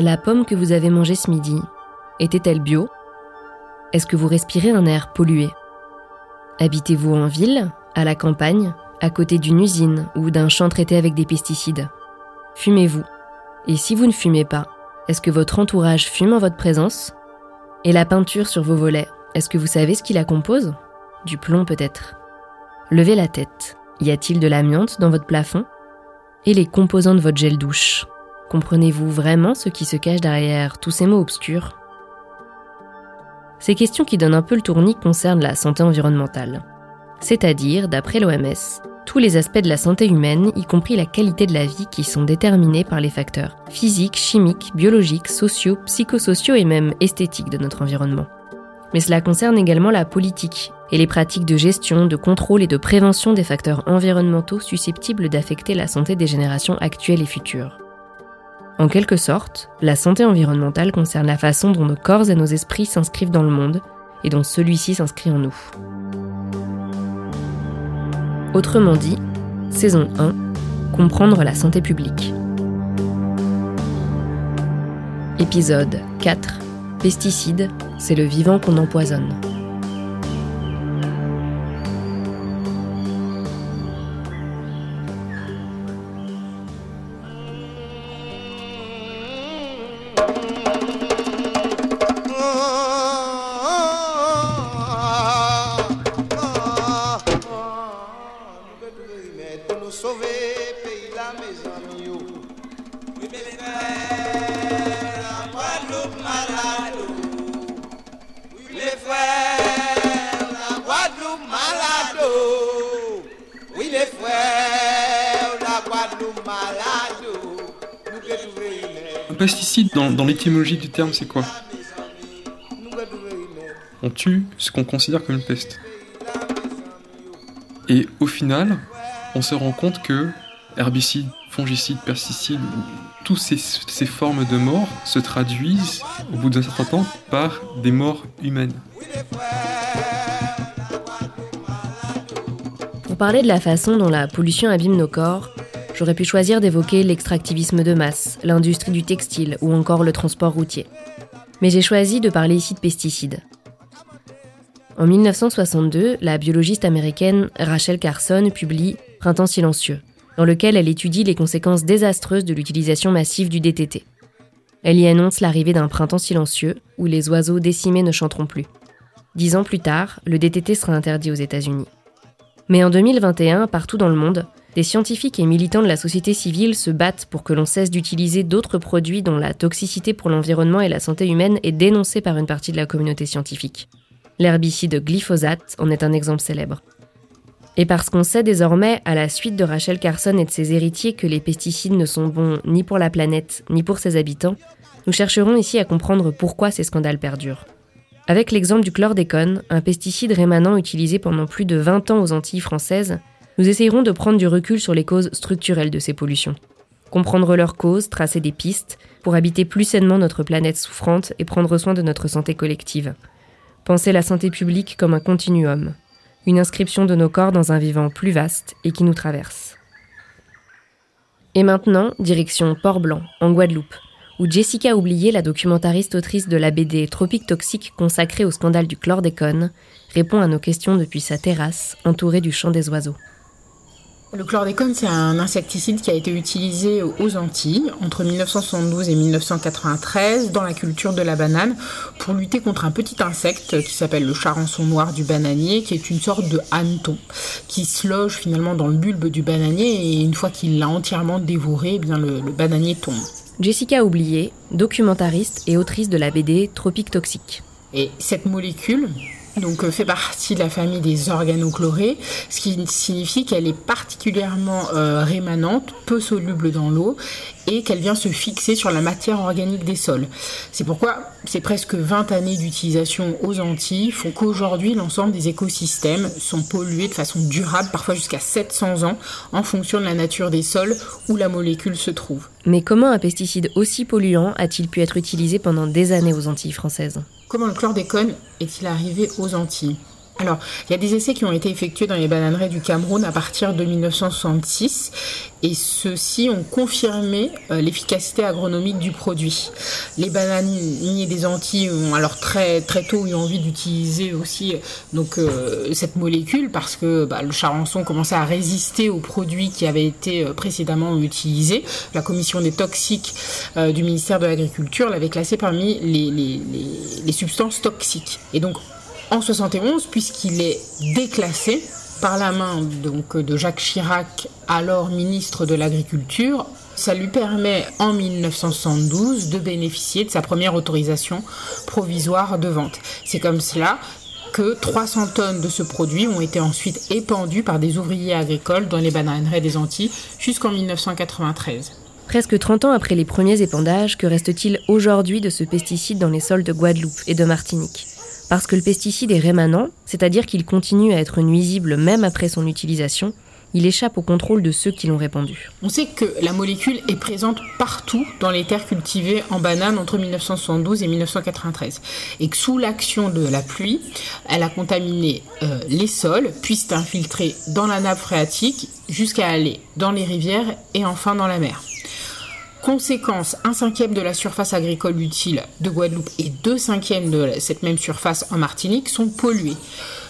La pomme que vous avez mangée ce midi, était-elle bio? Est-ce que vous respirez un air pollué? Habitez-vous en ville, à la campagne, à côté d'une usine ou d'un champ traité avec des pesticides? Fumez-vous. Et si vous ne fumez pas, est-ce que votre entourage fume en votre présence? Et la peinture sur vos volets, est-ce que vous savez ce qui la compose? Du plomb peut-être. Levez la tête. Y a-t-il de l'amiante dans votre plafond? Et les composants de votre gel douche? Comprenez-vous vraiment ce qui se cache derrière tous ces mots obscurs? Ces questions qui donnent un peu le tournis concernent la santé environnementale. C'est-à-dire, d'après l'OMS, tous les aspects de la santé humaine, y compris la qualité de la vie, qui sont déterminés par les facteurs physiques, chimiques, biologiques, sociaux, psychosociaux et même esthétiques de notre environnement. Mais cela concerne également la politique et les pratiques de gestion, de contrôle et de prévention des facteurs environnementaux susceptibles d'affecter la santé des générations actuelles et futures. En quelque sorte, la santé environnementale concerne la façon dont nos corps et nos esprits s'inscrivent dans le monde et dont celui-ci s'inscrit en nous. Autrement dit, saison 1, comprendre la santé publique. Épisode 4, pesticides, c'est le vivant qu'on empoisonne. Pesticide, dans, l'étymologie du terme, c'est quoi On tue ce qu'on considère comme une peste. Et au final, on se rend compte que herbicides, fongicides, pesticides, toutes ces, ces, formes de mort se traduisent, au bout d'un certain temps, par des morts humaines. Pour parler de la façon dont la pollution abîme nos corps, J'aurais pu choisir d'évoquer l'extractivisme de masse, l'industrie du textile ou encore le transport routier. Mais j'ai choisi de parler ici de pesticides. En 1962, la biologiste américaine Rachel Carson publie Printemps silencieux, dans lequel elle étudie les conséquences désastreuses de l'utilisation massive du DTT. Elle y annonce l'arrivée d'un printemps silencieux où les oiseaux décimés ne chanteront plus. Dix ans plus tard, le DTT sera interdit aux États-Unis. Mais en 2021, partout dans le monde, des scientifiques et militants de la société civile se battent pour que l'on cesse d'utiliser d'autres produits dont la toxicité pour l'environnement et la santé humaine est dénoncée par une partie de la communauté scientifique. L'herbicide glyphosate en est un exemple célèbre. Et parce qu'on sait désormais, à la suite de Rachel Carson et de ses héritiers, que les pesticides ne sont bons ni pour la planète ni pour ses habitants, nous chercherons ici à comprendre pourquoi ces scandales perdurent. Avec l'exemple du chlordécone, un pesticide rémanent utilisé pendant plus de 20 ans aux Antilles françaises, nous essayerons de prendre du recul sur les causes structurelles de ces pollutions. Comprendre leurs causes, tracer des pistes pour habiter plus sainement notre planète souffrante et prendre soin de notre santé collective. Penser la santé publique comme un continuum, une inscription de nos corps dans un vivant plus vaste et qui nous traverse. Et maintenant, direction Port-Blanc, en Guadeloupe, où Jessica Oublié, la documentariste autrice de la BD Tropique Toxique consacrée au scandale du chlordécone, répond à nos questions depuis sa terrasse, entourée du chant des oiseaux. Le chlordécone, c'est un insecticide qui a été utilisé aux Antilles entre 1972 et 1993 dans la culture de la banane pour lutter contre un petit insecte qui s'appelle le charançon noir du bananier, qui est une sorte de hanneton qui se loge finalement dans le bulbe du bananier et une fois qu'il l'a entièrement dévoré, eh bien le, le bananier tombe. Jessica Oublié, documentariste et autrice de la BD Tropique Toxique. Et cette molécule, donc euh, fait partie de la famille des organochlorés, ce qui signifie qu'elle est particulièrement euh, rémanente, peu soluble dans l'eau et qu'elle vient se fixer sur la matière organique des sols. C'est pourquoi ces presque 20 années d'utilisation aux Antilles font qu'aujourd'hui l'ensemble des écosystèmes sont pollués de façon durable, parfois jusqu'à 700 ans, en fonction de la nature des sols où la molécule se trouve. Mais comment un pesticide aussi polluant a-t-il pu être utilisé pendant des années aux Antilles françaises? Comment le chlordécone est-il arrivé aux Antilles? Alors, il y a des essais qui ont été effectués dans les bananeraies du Cameroun à partir de 1966 et ceux-ci ont confirmé euh, l'efficacité agronomique du produit. Les bananiers des Antilles ont alors très très tôt eu envie d'utiliser aussi donc euh, cette molécule parce que bah, le charançon commençait à résister aux produits qui avaient été euh, précédemment utilisés. La commission des toxiques du ministère de l'Agriculture l'avait classé parmi les, les, les substances toxiques. Et donc en 71 puisqu'il est déclassé par la main donc de Jacques Chirac, alors ministre de l'Agriculture. Ça lui permet en 1972 de bénéficier de sa première autorisation provisoire de vente. C'est comme cela que 300 tonnes de ce produit ont été ensuite épandues par des ouvriers agricoles dans les bananeraies des Antilles jusqu'en 1993. Presque 30 ans après les premiers épandages, que reste-t-il aujourd'hui de ce pesticide dans les sols de Guadeloupe et de Martinique? Parce que le pesticide est rémanent, c'est-à-dire qu'il continue à être nuisible même après son utilisation, il échappe au contrôle de ceux qui l'ont répandu. On sait que la molécule est présente partout dans les terres cultivées en banane entre 1972 et 1993 et que sous l'action de la pluie, elle a contaminé euh, les sols, puis s'est infiltrée dans la nappe phréatique jusqu'à aller dans les rivières et enfin dans la mer. Conséquence, un cinquième de la surface agricole utile de Guadeloupe et deux cinquièmes de cette même surface en Martinique sont pollués.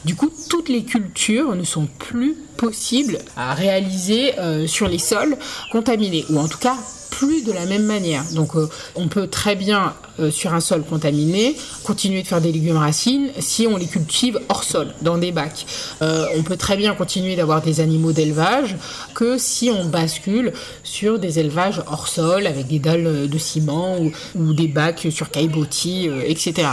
Du coup, toutes les cultures ne sont plus possibles à réaliser euh, sur les sols contaminés, ou en tout cas plus de la même manière. Donc euh, on peut très bien euh, sur un sol contaminé continuer de faire des légumes racines si on les cultive hors sol, dans des bacs. Euh, on peut très bien continuer d'avoir des animaux d'élevage que si on bascule sur des élevages hors sol avec des dalles de ciment ou, des bacs sur caillebotis, etc.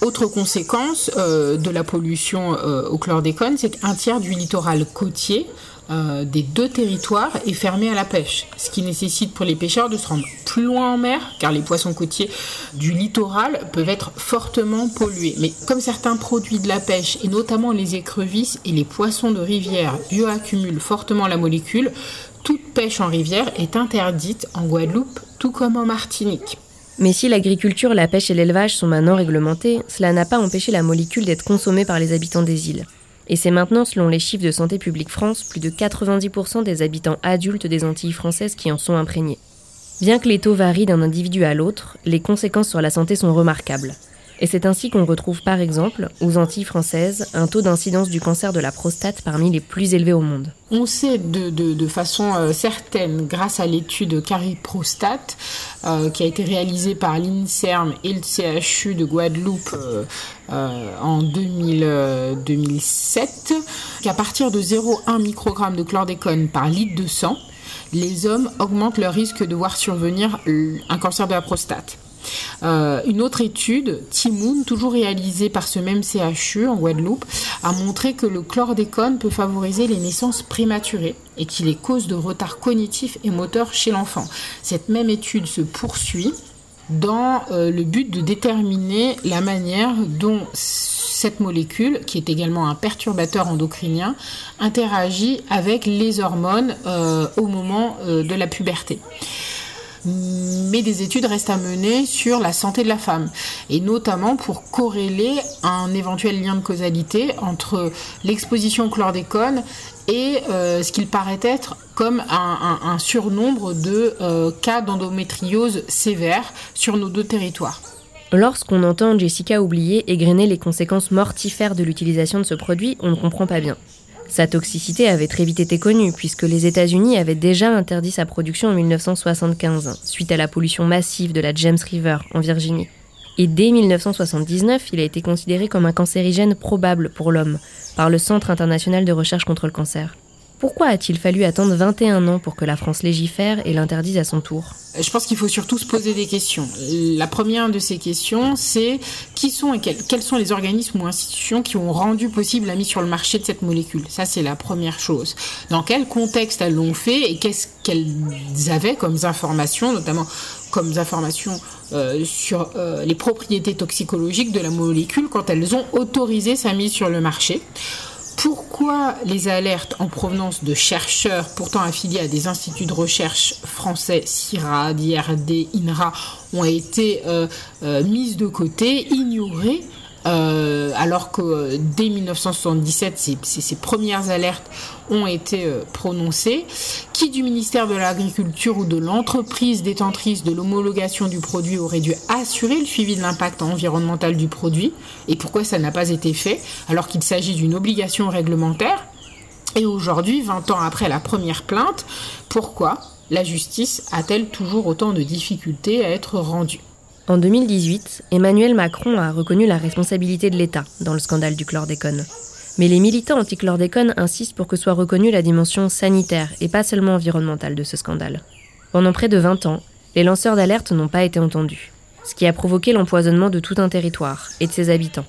Autre conséquence de la pollution au chlordécone, c'est qu'un tiers du littoral côtier euh, des deux territoires est fermé à la pêche, ce qui nécessite pour les pêcheurs de se rendre plus loin en mer, car les poissons côtiers du littoral peuvent être fortement pollués. Mais comme certains produits de la pêche, et notamment les écrevisses et les poissons de rivière, bioaccumulent fortement la molécule, toute pêche en rivière est interdite en Guadeloupe, tout comme en Martinique. Mais si l'agriculture, la pêche et l'élevage sont maintenant réglementés, cela n'a pas empêché la molécule d'être consommée par les habitants des îles. Et c'est maintenant, selon les chiffres de Santé publique France, plus de 90% des habitants adultes des Antilles françaises qui en sont imprégnés. Bien que les taux varient d'un individu à l'autre, les conséquences sur la santé sont remarquables. Et c'est ainsi qu'on retrouve par exemple, aux Antilles françaises, un taux d'incidence du cancer de la prostate parmi les plus élevés au monde. On sait de, façon euh, certaine, grâce à l'étude Cariprostate, euh, qui a été réalisée par l'INSERM et le CHU de Guadeloupe euh, en 2007, qu'à partir de 0,1 microgramme de chlordécone par litre de sang, les hommes augmentent leur risque de voir survenir un cancer de la prostate. Euh, une autre étude, Timoun, toujours réalisée par ce même CHU en Guadeloupe, a montré que le chlordécone peut favoriser les naissances prématurées et qu'il est cause de retard cognitif et moteur chez l'enfant. Cette même étude se poursuit dans euh, le but de déterminer la manière dont cette molécule, qui est également un perturbateur endocrinien, interagit avec les hormones euh, au moment de la puberté mais des études restent à mener sur la santé de la femme, et notamment pour corréler un éventuel lien de causalité entre l'exposition au chlordécone et euh, ce qu'il paraît être comme un, surnombre de euh, cas d'endométriose sévère sur nos deux territoires. Lorsqu'on entend Jessica oublier égrener les conséquences mortifères de l'utilisation de ce produit, on ne comprend pas bien. Sa toxicité avait très vite été connue, puisque les États-Unis avaient déjà interdit sa production en 1975, suite à la pollution massive de la James River en Virginie. Et dès 1979, il a été considéré comme un cancérigène probable pour l'homme par le Centre international de recherche contre le cancer. Pourquoi a-t-il fallu attendre 21 ans pour que la France légifère et l'interdise à son tour? Je pense qu'il faut surtout se poser des questions. La première de ces questions, c'est qui sont et quels, sont les organismes ou institutions qui ont rendu possible la mise sur le marché de cette molécule? Ça, c'est la première chose. Dans quel contexte elles l'ont fait et qu'est-ce qu'elles avaient comme informations, notamment comme informations euh, sur euh, les propriétés toxicologiques de la molécule quand elles ont autorisé sa mise sur le marché? Pourquoi les alertes en provenance de chercheurs pourtant affiliés à des instituts de recherche français, CIRAD, IRD, INRA, ont été euh, euh, mises de côté, ignorées euh, alors que dès 1977, ces, premières alertes ont été prononcées. Qui du ministère de l'Agriculture ou de l'entreprise détentrice de l'homologation du produit aurait dû assurer le suivi de l'impact environnemental du produit et pourquoi ça n'a pas été fait alors qu'il s'agit d'une obligation réglementaire? Et aujourd'hui, 20 ans après la première plainte, pourquoi la justice a-t-elle toujours autant de difficultés à être rendue? En 2018, Emmanuel Macron a reconnu la responsabilité de l'État dans le scandale du chlordécone. Mais les militants anti-chlordécone insistent pour que soit reconnue la dimension sanitaire et pas seulement environnementale de ce scandale. Pendant près de 20 ans, les lanceurs d'alerte n'ont pas été entendus, ce qui a provoqué l'empoisonnement de tout un territoire et de ses habitants.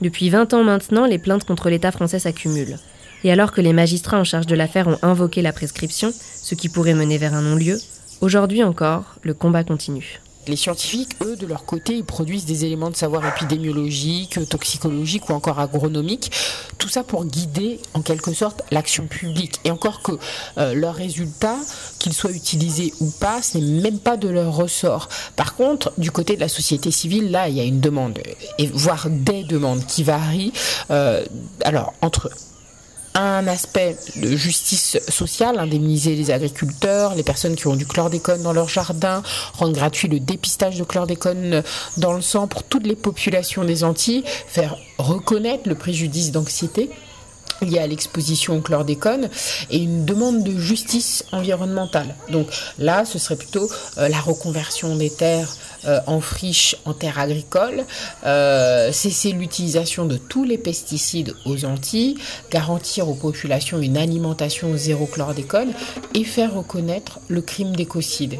Depuis 20 ans maintenant, les plaintes contre l'État français s'accumulent. Et alors que les magistrats en charge de l'affaire ont invoqué la prescription, ce qui pourrait mener vers un non-lieu, aujourd'hui encore, le combat continue. Les scientifiques, eux, de leur côté, ils produisent des éléments de savoir épidémiologique, toxicologique ou encore agronomique. Tout ça pour guider, en quelque sorte, l'action publique. Et encore que euh, leurs résultats, qu'ils soient utilisés ou pas, ce n'est même pas de leur ressort. Par contre, du côté de la société civile, là, il y a une demande, et voire des demandes qui varient. Euh, alors, entre un aspect de justice sociale, indemniser les agriculteurs, les personnes qui ont du chlordécone dans leur jardin, rendre gratuit le dépistage de chlordécone dans le sang pour toutes les populations des Antilles, faire reconnaître le préjudice d'anxiété lié à l'exposition au chlordécone et une demande de justice environnementale. Donc là, ce serait plutôt euh, la reconversion des terres euh, en friche, en terre agricole, euh, cesser l'utilisation de tous les pesticides aux Antilles, garantir aux populations une alimentation zéro chlordécone et faire reconnaître le crime d'écocide.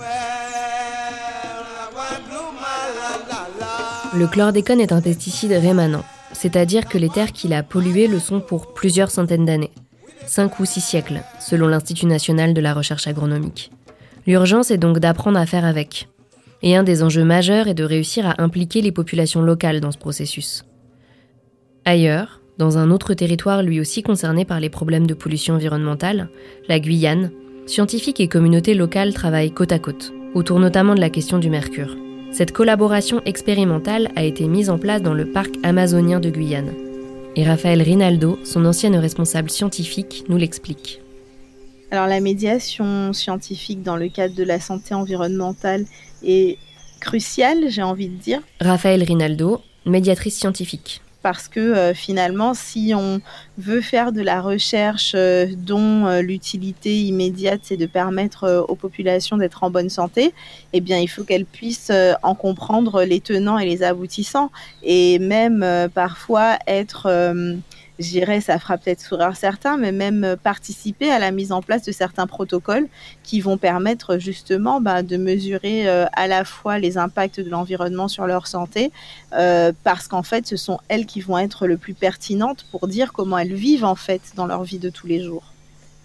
Le chlordécone est un pesticide rémanent, c'est-à-dire que les terres qu'il a polluées le sont pour plusieurs centaines d'années, cinq ou six siècles, selon l'Institut national de la recherche agronomique. L'urgence est donc d'apprendre à faire avec, et un des enjeux majeurs est de réussir à impliquer les populations locales dans ce processus. Ailleurs, dans un autre territoire lui aussi concerné par les problèmes de pollution environnementale, la Guyane, scientifiques et communautés locales travaillent côte à côte, autour notamment de la question du mercure. Cette collaboration expérimentale a été mise en place dans le parc amazonien de Guyane. Et Raphaël Rinaldo, son ancienne responsable scientifique, nous l'explique. Alors la médiation scientifique dans le cadre de la santé environnementale est cruciale, j'ai envie de dire. Raphaël Rinaldo, médiatrice scientifique parce que euh, finalement, si on veut faire de la recherche euh, dont euh, l'utilité immédiate, c'est de permettre aux populations d'être en bonne santé, eh bien, il faut qu'elles puissent en comprendre les tenants et les aboutissants, et même parfois être je dirais, ça fera peut-être sourire certains, mais même participer à la mise en place de certains protocoles qui vont permettre justement bah, de mesurer euh, à la fois les impacts de l'environnement sur leur santé, euh, parce qu'en fait, ce sont elles qui vont être le plus pertinentes pour dire comment elles vivent en fait dans leur vie de tous les jours.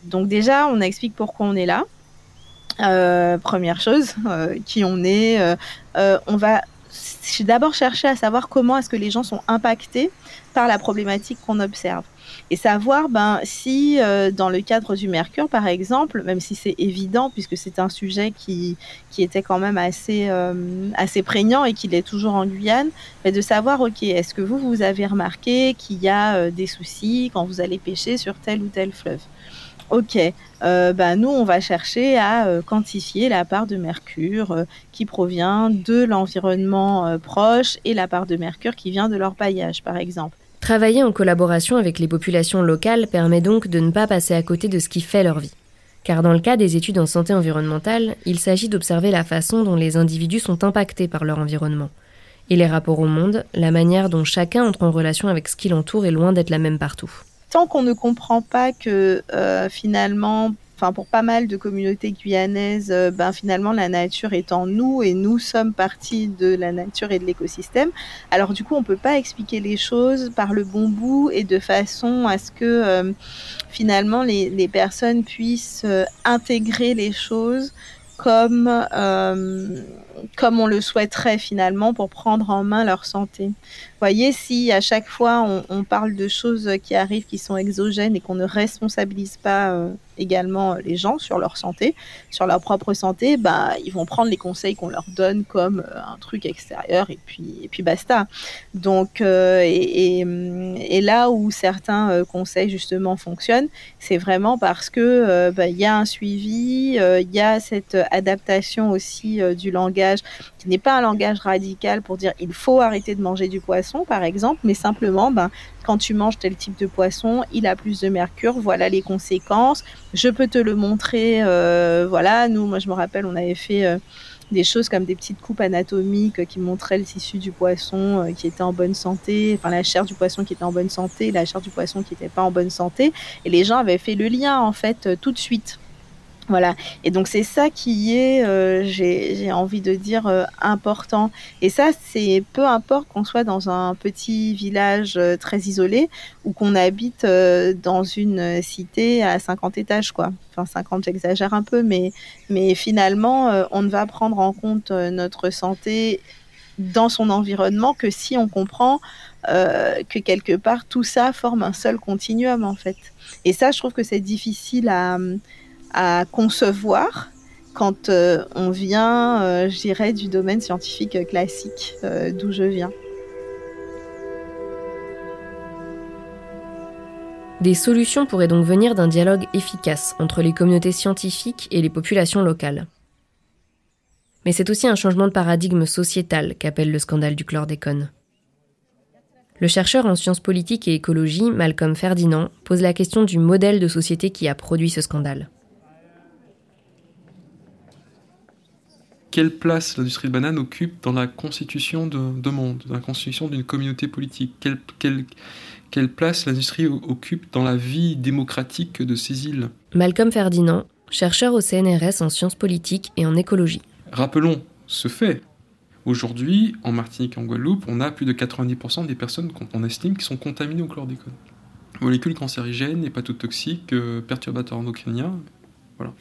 Donc déjà, on explique pourquoi on est là. Euh, première chose, qui on est. on va d'abord chercher à savoir comment est-ce que les gens sont impactés par la problématique qu'on observe. Et savoir ben, si, euh, dans le cadre du mercure, par exemple, même si c'est évident, puisque c'est un sujet qui, qui était quand même assez, euh, assez prégnant et qu'il est toujours en Guyane, mais de savoir, OK, est-ce que vous, vous avez remarqué qu'il y a euh, des soucis quand vous allez pêcher sur tel ou tel fleuve? Ok, ben nous, on va chercher à quantifier la part de mercure qui provient de l'environnement proche et la part de mercure qui vient de leur paillage, par exemple. Travailler en collaboration avec les populations locales permet donc de ne pas passer à côté de ce qui fait leur vie. Car dans le cas des études en santé environnementale, il s'agit d'observer la façon dont les individus sont impactés par leur environnement. Et les rapports au monde, la manière dont chacun entre en relation avec ce qui l'entoure est loin d'être la même partout. Tant qu'on ne comprend pas que euh, finalement enfin pour pas mal de communautés guyanaises, euh, ben finalement la nature est en nous et nous sommes partie de la nature et de l'écosystème. Alors du coup, on peut pas expliquer les choses par le bon bout et de façon à ce que euh, finalement les, personnes puissent intégrer les choses comme comme on le souhaiterait finalement pour prendre en main leur santé. Voyez, si à chaque fois on, parle de choses qui arrivent qui sont exogènes et qu'on ne responsabilise pas euh, également les gens sur leur santé, sur leur propre santé, bah, ils vont prendre les conseils qu'on leur donne comme euh, un truc extérieur et puis, et puis basta. Donc, euh, et, et, là où certains conseils justement fonctionnent, c'est vraiment parce que bah, il y a un suivi, il y a cette adaptation aussi du langage n'est pas un langage radical pour dire il faut arrêter de manger du poisson, par exemple, mais simplement, ben, quand tu manges tel type de poisson, il a plus de mercure, voilà les conséquences. Je peux te le montrer, euh, voilà. Nous, moi, je me rappelle, on avait fait euh, des choses comme des petites coupes anatomiques qui montraient le tissu du poisson euh, qui était en bonne santé, enfin la chair du poisson qui était en bonne santé, la chair du poisson qui n'était pas en bonne santé. Et les gens avaient fait le lien, en fait, tout de suite. Voilà. Et donc c'est ça qui est, euh, j'ai envie de dire, euh, important. Et ça, c'est peu importe qu'on soit dans un petit village euh, très isolé ou qu'on habite dans une cité à 50 étages, quoi. Enfin 50, j'exagère un peu, mais, mais finalement, on ne va prendre en compte notre santé dans son environnement que si on comprend que quelque part tout ça forme un seul continuum en fait. Et ça, je trouve que c'est difficile à concevoir quand euh, on vient, euh, du domaine scientifique classique euh, d'où je viens. Des solutions pourraient donc venir d'un dialogue efficace entre les communautés scientifiques et les populations locales. Mais c'est aussi un changement de paradigme sociétal qu'appelle le scandale du chlordécone. Le chercheur en sciences politiques et écologie, Malcolm Ferdinand, pose la question du modèle de société qui a produit ce scandale. Quelle place l'industrie de banane occupe dans la constitution de, monde, dans la constitution d'une communauté politique? Quelle, quelle, place l'industrie occupe dans la vie démocratique de ces îles? Malcolm Ferdinand, chercheur au CNRS en sciences politiques et en écologie. Rappelons ce fait. Aujourd'hui, en Martinique et en Guadeloupe, on a plus de 90% des personnes qu'on estime qui sont contaminées au chlordécone. Molécules cancérigènes, hépatotoxiques, euh, perturbateurs endocriniens. Voilà.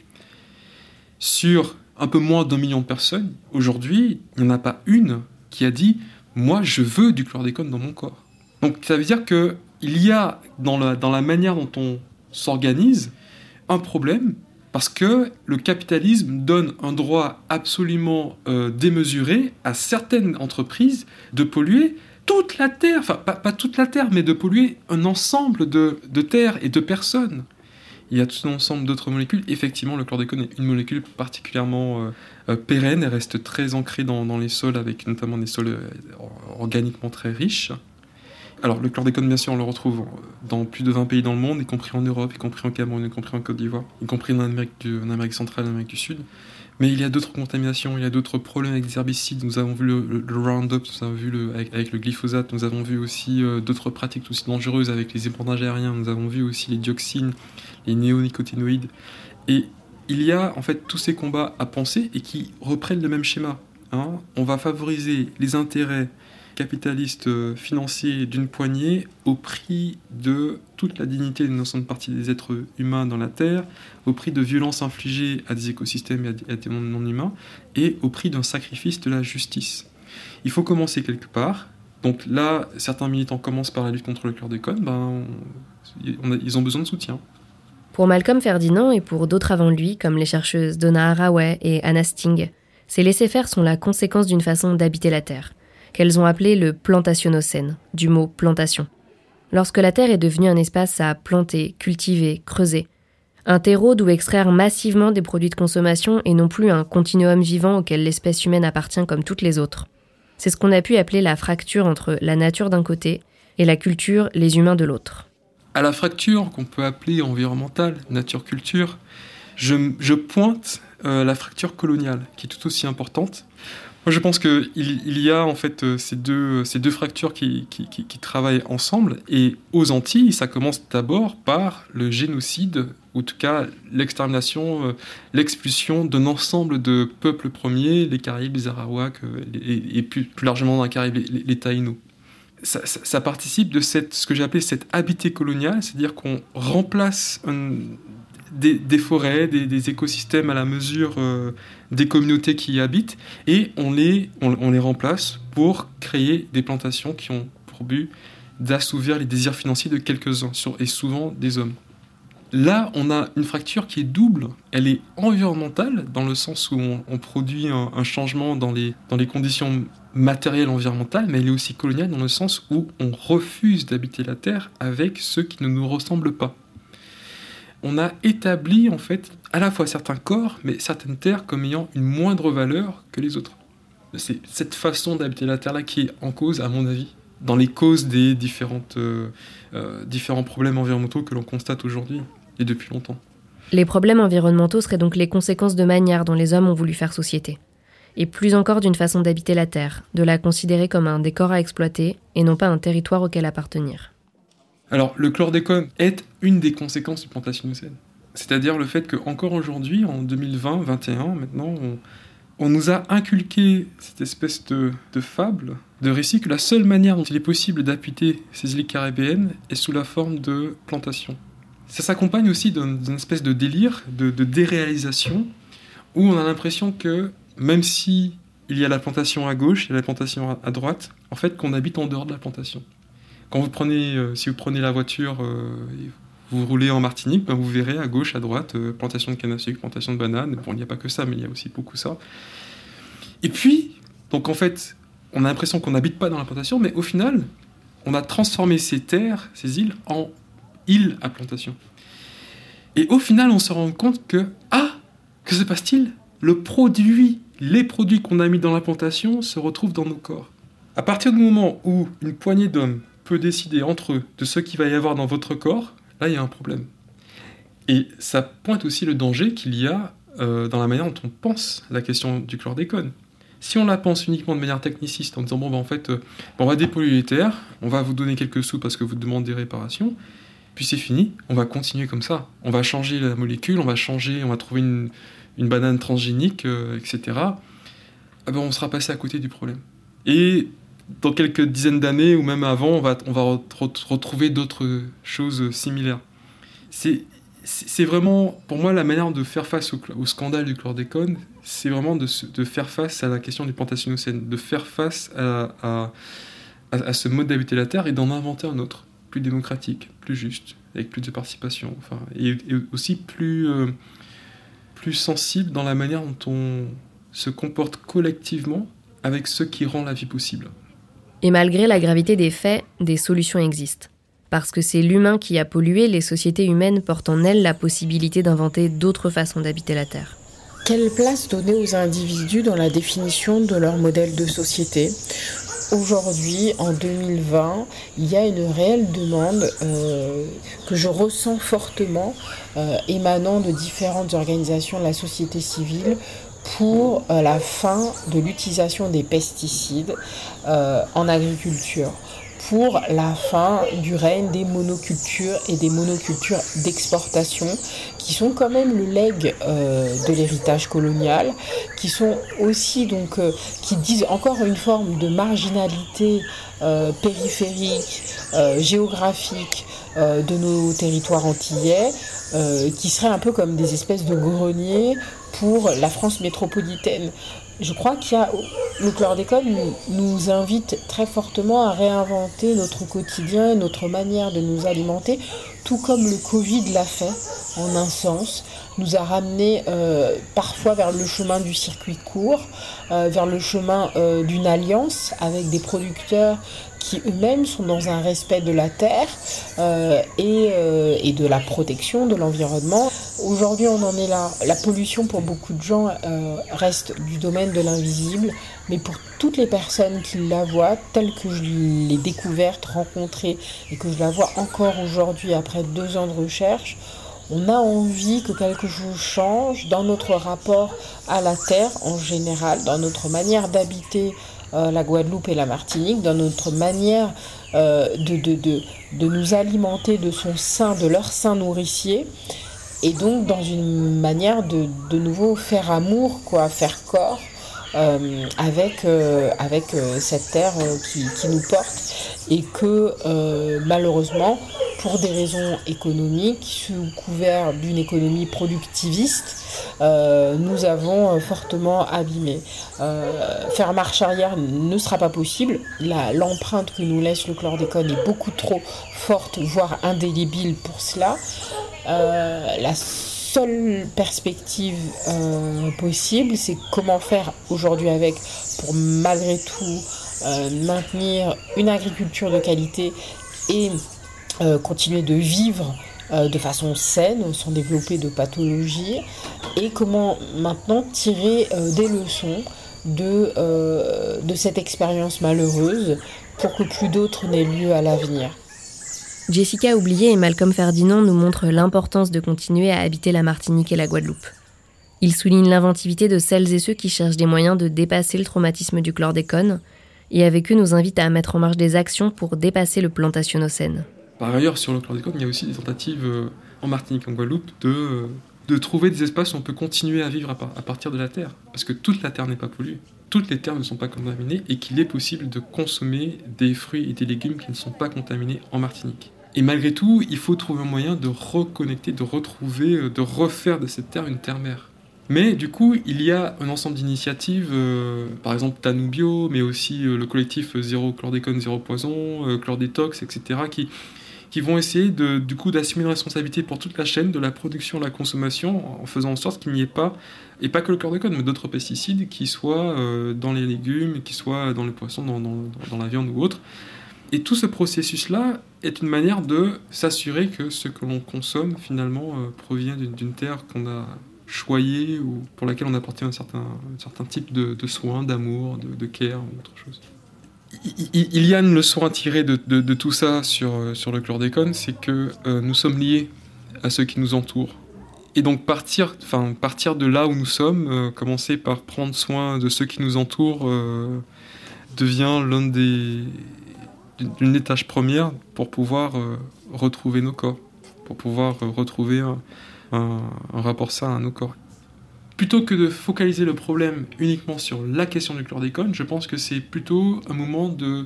Sur un peu moins d'un million de personnes, aujourd'hui, il n'y en a pas une qui a dit Moi, je veux du chlordécone dans mon corps. Donc, ça veut dire qu'il y a dans la, dans la manière dont on s'organise un problème parce que le capitalisme donne un droit absolument euh, démesuré à certaines entreprises de polluer toute la Terre, enfin pas, pas, toute la Terre, mais de polluer un ensemble de, de terres et de personnes il y a tout un ensemble d'autres molécules. Effectivement, le chlordécone est une molécule particulièrement euh, euh, pérenne, elle reste très ancrée dans, les sols, avec notamment des sols euh, organiquement très riches. Alors, le chlordécone, bien sûr, on le retrouve dans plus de 20 pays dans le monde, y compris en Europe, y compris en Cameroun, y compris en Côte d'Ivoire, y compris en Amérique, en Amérique centrale, en Amérique du Sud. Mais il y a d'autres contaminations, il y a d'autres problèmes avec des herbicides. Nous avons vu le, Roundup, nous avons vu avec, le glyphosate, nous avons vu aussi d'autres pratiques aussi dangereuses avec les épandages aériens, nous avons vu aussi les dioxines, les néonicotinoïdes. Et il y a en fait tous ces combats à penser et qui reprennent le même schéma. Hein. On va favoriser les intérêts capitalistes euh, financiers d'une poignée au prix de toute la dignité d'une ensemble partie des êtres humains dans la Terre, au prix de violences infligées à des écosystèmes et à des mondes non humains, et au prix d'un sacrifice de la justice. Il faut commencer quelque part. Donc là, certains militants commencent par la lutte contre le chlordécone, ben, ils ont besoin de soutien. Pour Malcolm Ferdinand et pour d'autres avant lui, comme les chercheuses Donna Haraway et Anna Sting, ces laissés-faire sont la conséquence d'une façon d'habiter la Terre, qu'elles ont appelé le plantationocène, du mot plantation. Lorsque la Terre est devenue un espace à planter, cultiver, creuser, un terreau d'où extraire massivement des produits de consommation et non plus un continuum vivant auquel l'espèce humaine appartient comme toutes les autres. C'est ce qu'on a pu appeler la fracture entre la nature d'un côté et la culture, les humains de l'autre à la fracture qu'on peut appeler environnementale, nature-culture, je, pointe euh, la fracture coloniale, qui est tout aussi importante. Moi, je pense qu'il il y a en fait euh, ces deux, ces deux fractures qui, qui, travaillent ensemble. Et aux Antilles, ça commence d'abord par le génocide, ou en tout cas l'extermination, euh, l'expulsion d'un ensemble de peuples premiers, les Caraïbes, les Arawaks, et, plus, largement dans les Caraïbes, les, Taïnos ça, participe de cette, ce que j'ai appelé cette habité coloniale, c'est-à-dire qu'on remplace des, forêts, des, écosystèmes à la mesure des communautés qui y habitent, et on les, on, les remplace pour créer des plantations qui ont pour but d'assouvir les désirs financiers de quelques-uns, et souvent des hommes. Là, on a une fracture qui est double. Elle est environnementale, dans le sens où on, produit un, changement dans les, dans les conditions matérielles environnementales, mais elle est aussi coloniale dans le sens où on refuse d'habiter la Terre avec ceux qui ne nous ressemblent pas. On a établi, en fait, à la fois certains corps, mais certaines terres comme ayant une moindre valeur que les autres. C'est cette façon d'habiter la Terre-là qui est en cause, à mon avis, dans les causes des différentes, euh, euh, différents problèmes environnementaux que l'on constate aujourd'hui et depuis longtemps. Les problèmes environnementaux seraient donc les conséquences de manière dont les hommes ont voulu faire société. Et plus encore d'une façon d'habiter la Terre, de la considérer comme un décor à exploiter et non pas un territoire auquel appartenir. Alors, le chlordécone est une des conséquences du plantationnocène. C'est-à-dire le fait qu'encore aujourd'hui, en 2020-21, maintenant, on, nous a inculqué cette espèce de, de, fable, de récit, que la seule manière dont il est possible d'habiter ces îles caribéennes est sous la forme de plantation. Ça s'accompagne aussi d'une espèce de délire, de, déréalisation, où on a l'impression que même si il y a la plantation à gauche et la plantation à, droite, en fait qu'on habite en dehors de la plantation. Euh, si vous prenez la voiture, euh, vous roulez en Martinique, ben vous verrez à gauche, à droite, euh, plantation de canne à sucre, plantation de bananes. Bon, il n'y a pas que ça, mais il y a aussi beaucoup ça. Et puis, donc en fait, on a l'impression qu'on n'habite pas dans la plantation, mais au final, on a transformé ces terres, ces îles, en île à plantation. Et au final, on se rend compte que, ah, que se passe-t-il? Le produit, les produits qu'on a mis dans la plantation se retrouvent dans nos corps. À partir du moment où une poignée d'hommes peut décider entre eux de ce qu'il va y avoir dans votre corps, là, il y a un problème. Et ça pointe aussi le danger qu'il y a euh, dans la manière dont on pense la question du chlordécone. Si on la pense uniquement de manière techniciste, en disant bon, ben, en fait, euh, on va dépolluer les terres, on va vous donner quelques sous parce que vous demandez des réparations, puis c'est fini, on va continuer comme ça. On va changer la molécule, on va changer, on va trouver une, banane transgénique, euh, etc. Ah ben, on sera passé à côté du problème. Et dans quelques dizaines d'années, ou même avant, on va, on va retrouver d'autres choses similaires. C'est vraiment, pour moi, la manière de faire face au, scandale du chlordécone, c'est vraiment de, de, faire face à la question du plantationocène, de faire face à, à, à ce mode d'habiter la Terre et d'en inventer un autre plus démocratique, plus juste, avec plus de participation, enfin, et, aussi plus, euh, plus sensible dans la manière dont on se comporte collectivement avec ce qui rend la vie possible. Et malgré la gravité des faits, des solutions existent. Parce que c'est l'humain qui a pollué, les sociétés humaines portent en elles la possibilité d'inventer d'autres façons d'habiter la Terre. Quelle place donner aux individus dans la définition de leur modèle de société? Aujourd'hui, en 2020, il y a une réelle demande euh, que je ressens fortement euh, émanant de différentes organisations de la société civile pour euh, la fin de l'utilisation des pesticides en agriculture pour la fin du règne des monocultures et des monocultures d'exportation, qui sont quand même le legs euh, de l'héritage colonial, qui sont aussi donc euh, qui disent encore une forme de marginalité euh, périphérique, géographique de nos territoires antillais, qui seraient un peu comme des espèces de greniers pour la France métropolitaine. Je crois qu'il y a le chlordécone nous invite très fortement à réinventer notre quotidien, notre manière de nous alimenter, tout comme le Covid l'a fait en un sens, nous a ramené euh, parfois vers le chemin du circuit court, euh, vers le chemin euh, d'une alliance avec des producteurs qui eux-mêmes sont dans un respect de la terre et, et, de la protection de l'environnement. Aujourd'hui, on en est là. La pollution, pour beaucoup de gens, reste du domaine de l'invisible, mais pour toutes les personnes qui la voient, telle que je l'ai découverte, rencontrée, et que je la vois encore aujourd'hui après deux ans de recherche, on a envie que quelque chose change dans notre rapport à la terre en général, dans notre manière d'habiter euh, la Guadeloupe et la Martinique, dans notre manière euh, de, nous alimenter de son sein, de leur sein nourricier, et donc dans une manière de, nouveau faire amour, quoi, faire corps. Euh, avec, cette terre qui, nous porte et que malheureusement pour des raisons économiques, sous couvert d'une économie productiviste, euh, nous avons fortement abîmé. Euh, faire marche arrière ne sera pas possible. L'empreinte que nous laisse le chlordécone est beaucoup trop forte, voire indélébile pour cela. Euh, la seule perspective possible, c'est comment faire aujourd'hui avec pour malgré tout maintenir une agriculture de qualité et continuer de vivre euh, de façon saine, sans développer de pathologie, et comment maintenant tirer euh, des leçons de, euh, de cette expérience malheureuse pour que plus d'autres n'aient lieu à l'avenir. Jessica Oublié et Malcolm Ferdinand nous montrent l'importance de continuer à habiter la Martinique et la Guadeloupe. Ils soulignent l'inventivité de celles et ceux qui cherchent des moyens de dépasser le traumatisme du chlordécone, et avec eux nous invitent à mettre en marche des actions pour dépasser le plantationnocène. Par ailleurs, sur le chlordécone, il y a aussi des tentatives euh, en Martinique, en Guadeloupe, de, euh, de trouver des espaces où on peut continuer à vivre à, partir de la terre. Parce que toute la terre n'est pas polluée. Toutes les terres ne sont pas contaminées et qu'il est possible de consommer des fruits et des légumes qui ne sont pas contaminés en Martinique. Et malgré tout, il faut trouver un moyen de reconnecter, de retrouver, euh, de refaire de cette terre une terre-mère. Mais du coup, il y a un ensemble d'initiatives, par exemple Tanubio, mais aussi le collectif Zéro Chlordécone, Zéro Poison, Chlordétox, etc., qui, qui vont essayer de, du coup d'assumer une responsabilité pour toute la chaîne, de la production à la consommation, en faisant en sorte qu'il n'y ait pas, et pas que le chlordécone, mais d'autres pesticides qui soient euh, dans les légumes, qui soient dans les poissons, dans, dans, la viande ou autre. Et tout ce processus-là est une manière de s'assurer que ce que l'on consomme finalement euh, provient d'une terre qu'on a choyée ou pour laquelle on a apporté un certain, un certain type de, de soins, d'amour, de, de care ou autre chose il y a une leçon à tirer de, tout ça sur, euh, sur le chlordécone, c'est que euh, nous sommes liés à ceux qui nous entourent. Et donc partir, enfin, partir de là où nous sommes, euh, commencer par prendre soin de ceux qui nous entourent, devient l'un des tâches premières pour pouvoir retrouver nos corps, pour pouvoir retrouver un, un rapport sain à nos corps plutôt que de focaliser le problème uniquement sur la question du chlordécone, je pense que c'est plutôt un moment de,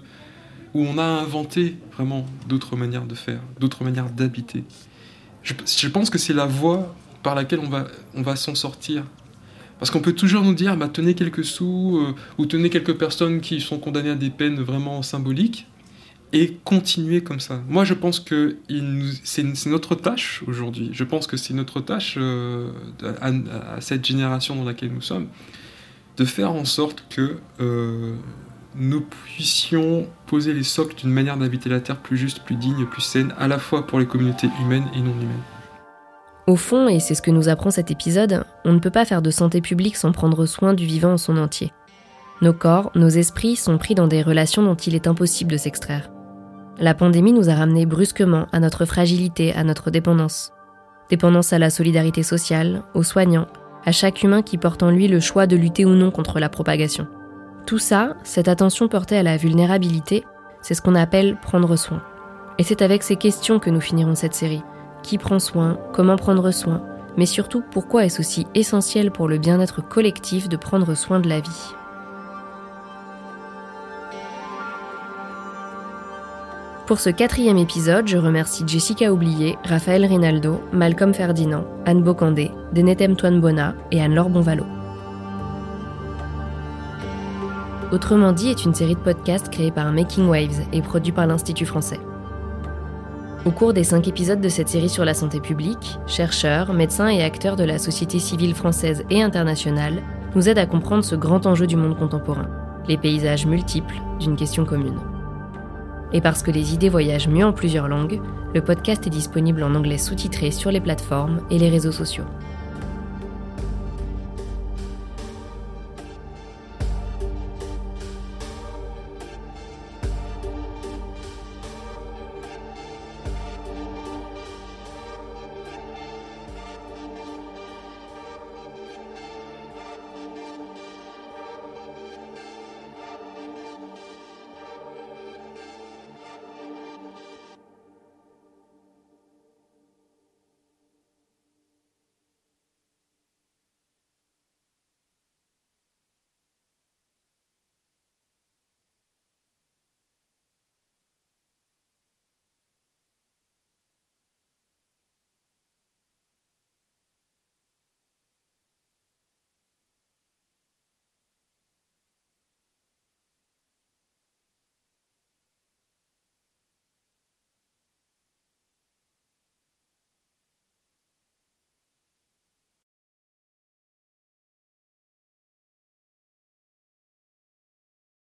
où on a inventé vraiment d'autres manières de faire, d'autres manières d'habiter. Je, pense que c'est la voie par laquelle on va, s'en sortir. Parce qu'on peut toujours nous dire, bah, tenez quelques sous, euh, ou tenez quelques personnes qui sont condamnées à des peines vraiment symboliques et continuer comme ça. Moi, je pense que c'est notre tâche aujourd'hui. Je pense que c'est notre tâche euh, à, cette génération dans laquelle nous sommes de faire en sorte que euh, nous puissions poser les socles d'une manière d'habiter la Terre plus juste, plus digne, plus saine, à la fois pour les communautés humaines et non humaines. Au fond, et c'est ce que nous apprend cet épisode, on ne peut pas faire de santé publique sans prendre soin du vivant en son entier. Nos corps, nos esprits sont pris dans des relations dont il est impossible de s'extraire. La pandémie nous a ramenés brusquement à notre fragilité, à notre dépendance. Dépendance à la solidarité sociale, aux soignants, à chaque humain qui porte en lui le choix de lutter ou non contre la propagation. Tout ça, cette attention portée à la vulnérabilité, c'est ce qu'on appelle prendre soin. Et c'est avec ces questions que nous finirons cette série. Qui prend soin Comment prendre soin Mais surtout, pourquoi est-ce aussi essentiel pour le bien-être collectif de prendre soin de la vie? Pour ce quatrième épisode, je remercie Jessica Oublié, Raphaël Rinaldo, Malcolm Ferdinand, Anne Bocandé, Denetem Bona et Anne-Laure Bonvalo. Autrement dit est une série de podcasts créée par Making Waves et produit par l'Institut français. Au cours des cinq épisodes de cette série sur la santé publique, chercheurs, médecins et acteurs de la société civile française et internationale nous aident à comprendre ce grand enjeu du monde contemporain, les paysages multiples d'une question commune. Et parce que les idées voyagent mieux en plusieurs langues, le podcast est disponible en anglais sous-titré sur les plateformes et les réseaux sociaux.